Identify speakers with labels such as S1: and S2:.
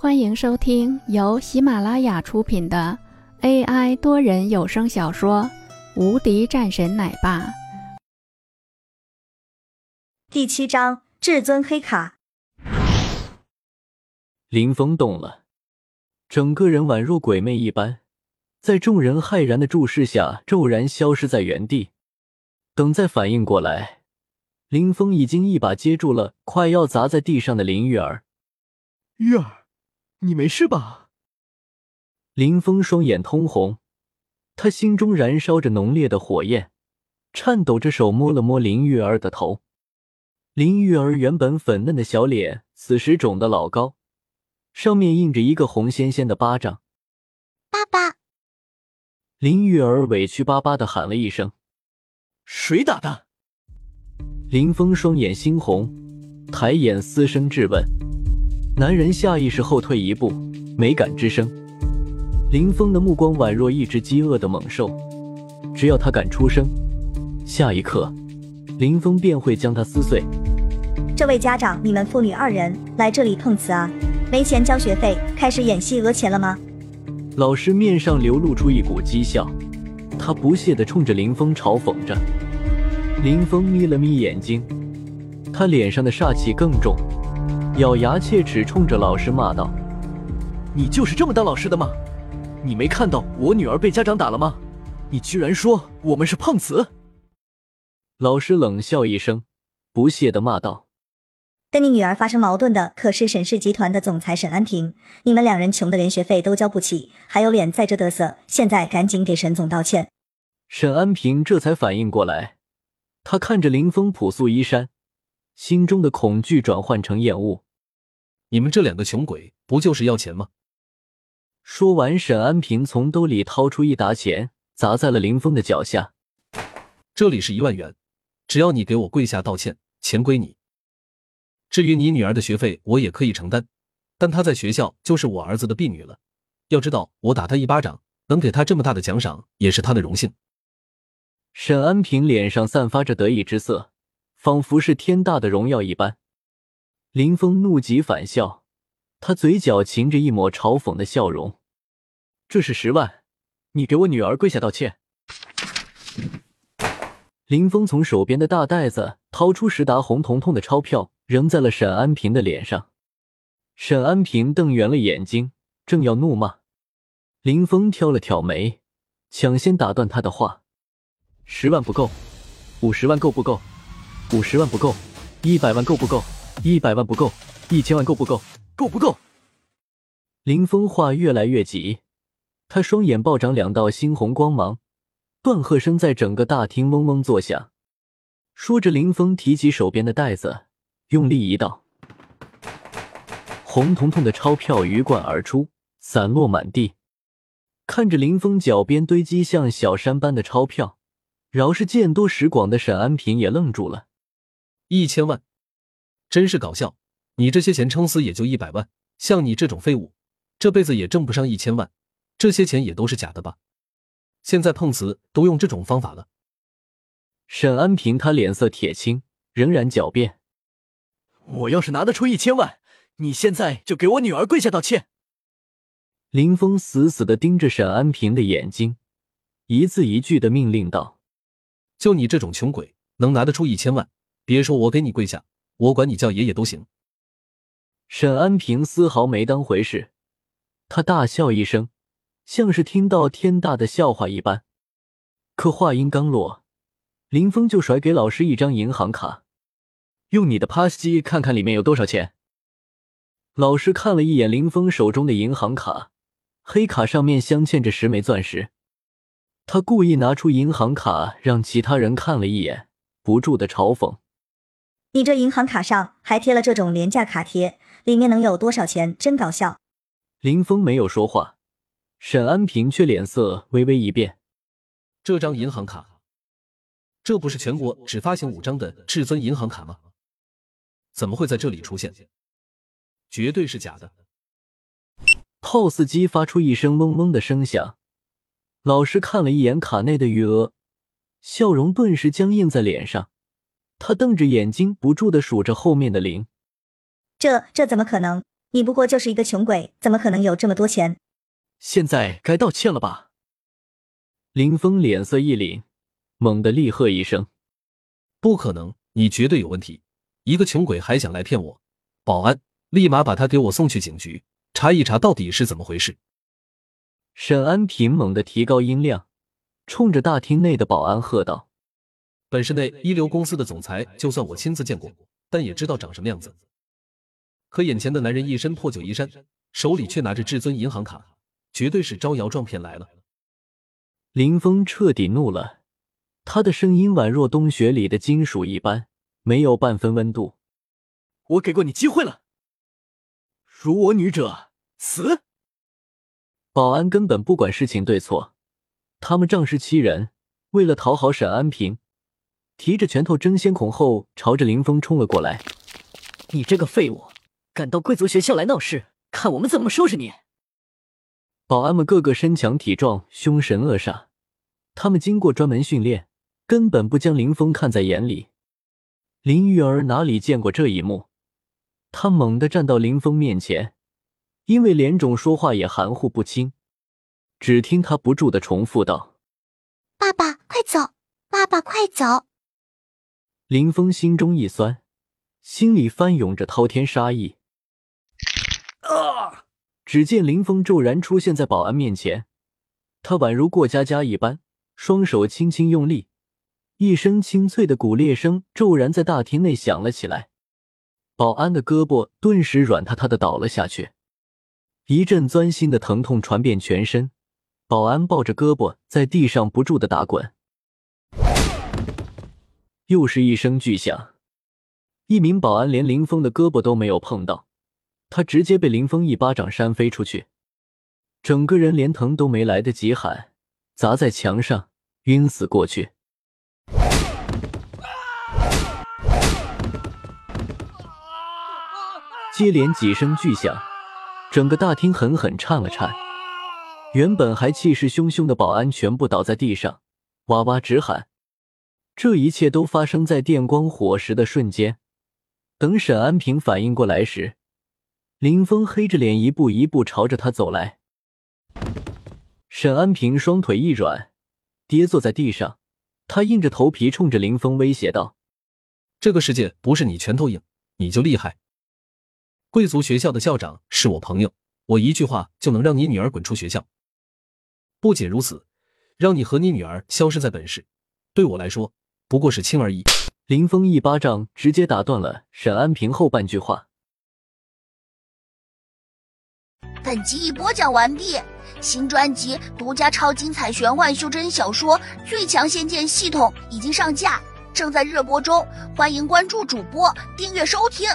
S1: 欢迎收听由喜马拉雅出品的 AI 多人有声小说《无敌战神奶爸》
S2: 第七章至尊黑卡。
S3: 林峰动了，整个人宛若鬼魅一般，在众人骇然的注视下，骤然消失在原地。等再反应过来，林峰已经一把接住了快要砸在地上的林玉儿。
S4: 玉儿。你没事吧？
S3: 林峰双眼通红，他心中燃烧着浓烈的火焰，颤抖着手摸了摸林玉儿的头。林玉儿原本粉嫩的小脸，此时肿得老高，上面印着一个红鲜鲜的巴掌。
S5: 爸爸！
S3: 林玉儿委屈巴巴的喊了一声：“
S4: 谁打的？”
S3: 林峰双眼猩红，抬眼嘶声质问。男人下意识后退一步，没敢吱声。林峰的目光宛若一只饥饿的猛兽，只要他敢出声，下一刻，林峰便会将他撕碎。
S2: 这位家长，你们父女二人来这里碰瓷啊？没钱交学费，开始演戏讹钱了吗？
S3: 老师面上流露出一股讥笑，他不屑地冲着林峰嘲讽着。林峰眯了眯眼睛，他脸上的煞气更重。咬牙切齿，冲着老师骂道：“
S4: 你就是这么当老师的吗？你没看到我女儿被家长打了吗？你居然说我们是碰瓷！”
S3: 老师冷笑一声，不屑的骂道：“
S2: 跟你女儿发生矛盾的可是沈氏集团的总裁沈安平，你们两人穷的连学费都交不起，还有脸在这嘚瑟？现在赶紧给沈总道歉！”
S3: 沈安平这才反应过来，他看着林峰朴素衣衫，心中的恐惧转换成厌恶。
S6: 你们这两个穷鬼，不就是要钱吗？
S3: 说完，沈安平从兜里掏出一沓钱，砸在了林峰的脚下。
S6: 这里是一万元，只要你给我跪下道歉，钱归你。至于你女儿的学费，我也可以承担，但她在学校就是我儿子的婢女了。要知道，我打她一巴掌，能给她这么大的奖赏，也是她的荣幸。
S3: 沈安平脸上散发着得意之色，仿佛是天大的荣耀一般。林峰怒极反笑，他嘴角噙着一抹嘲讽的笑容。这是十万，你给我女儿跪下道歉。林峰从手边的大袋子掏出十沓红彤彤的钞票，扔在了沈安平的脸上。沈安平瞪圆了眼睛，正要怒骂，林峰挑了挑眉，抢先打断他的话：“十万不够，五十万够不够？五十万不够，一百万够不够？”一百万不够，一千万够不够？
S4: 够不够？
S3: 林峰话越来越急，他双眼暴涨两道猩红光芒，断喝声在整个大厅嗡嗡作响。说着，林峰提起手边的袋子，用力一倒，红彤彤的钞票鱼贯而出，散落满地。看着林峰脚边堆积像小山般的钞票，饶是见多识广的沈安平也愣住了。
S6: 一千万。真是搞笑！你这些钱撑死也就一百万，像你这种废物，这辈子也挣不上一千万。这些钱也都是假的吧？现在碰瓷都用这种方法了。
S3: 沈安平他脸色铁青，仍然狡辩：“
S4: 我要是拿得出一千万，你现在就给我女儿跪下道歉。”
S3: 林峰死死的盯着沈安平的眼睛，一字一句的命令道：“
S6: 就你这种穷鬼，能拿得出一千万？别说我给你跪下。”我管你叫爷爷都行。
S3: 沈安平丝毫没当回事，他大笑一声，像是听到天大的笑话一般。可话音刚落，林峰就甩给老师一张银行卡，用你的 PASS 机看看里面有多少钱。老师看了一眼林峰手中的银行卡，黑卡上面镶嵌着十枚钻石。他故意拿出银行卡让其他人看了一眼，不住的嘲讽。
S2: 你这银行卡上还贴了这种廉价卡贴，里面能有多少钱？真搞笑。
S3: 林峰没有说话，沈安平却脸色微微一变。
S6: 这张银行卡，这不是全国只发行五张的至尊银行卡吗？怎么会在这里出现？绝对是假的。
S3: POS 机发出一声嗡嗡的声响，老师看了一眼卡内的余额，笑容顿时僵硬在脸上。他瞪着眼睛，不住的数着后面的零。
S2: 这这怎么可能？你不过就是一个穷鬼，怎么可能有这么多钱？
S4: 现在该道歉了吧？
S3: 林峰脸色一凛，猛地厉喝一声：“
S6: 不可能！你绝对有问题！一个穷鬼还想来骗我！保安，立马把他给我送去警局，查一查到底是怎么回事！”
S3: 沈安平猛地提高音量，冲着大厅内的保安喝道：“
S6: 本市内一流公司的总裁，就算我亲自见过，但也知道长什么样子。可眼前的男人一身破旧衣衫，手里却拿着至尊银行卡。”绝对是招摇撞骗来了！
S3: 林峰彻底怒了，他的声音宛若冬雪里的金属一般，没有半分温度。
S4: 我给过你机会了，辱我女者死！
S3: 保安根本不管事情对错，他们仗势欺人，为了讨好沈安平，提着拳头争先恐后朝着林峰冲了过来。
S5: 你这个废物，敢到贵族学校来闹事，看我们怎么收拾你！
S3: 保安们个个身强体壮，凶神恶煞。他们经过专门训练，根本不将林峰看在眼里。林玉儿哪里见过这一幕？他猛地站到林峰面前，因为脸肿，说话也含糊不清。只听他不住的重复道：“
S7: 爸爸，快走！爸爸，快走！”
S3: 林峰心中一酸，心里翻涌着滔天杀意。
S4: 啊！
S3: 只见林峰骤然出现在保安面前，他宛如过家家一般，双手轻轻用力，一声清脆的骨裂声骤然在大厅内响了起来。保安的胳膊顿时软塌塌的倒了下去，一阵钻心的疼痛传遍全身，保安抱着胳膊在地上不住的打滚。又是一声巨响，一名保安连林峰的胳膊都没有碰到。他直接被林峰一巴掌扇飞出去，整个人连疼都没来得及喊，砸在墙上，晕死过去。接连几声巨响，整个大厅狠狠颤了颤。原本还气势汹汹的保安全部倒在地上，哇哇直喊。这一切都发生在电光火石的瞬间。等沈安平反应过来时，林峰黑着脸，一步一步朝着他走来。沈安平双腿一软，跌坐在地上。他硬着头皮冲着林峰威胁道：“
S6: 这个世界不是你拳头硬你就厉害。贵族学校的校长是我朋友，我一句话就能让你女儿滚出学校。不仅如此，让你和你女儿消失在本市，对我来说不过是轻而已。”
S3: 林峰一巴掌直接打断了沈安平后半句话。
S7: 本集已播讲完毕，新专辑独家超精彩玄幻修真小说《最强仙剑系统》已经上架，正在热播中，欢迎关注主播，订阅收听。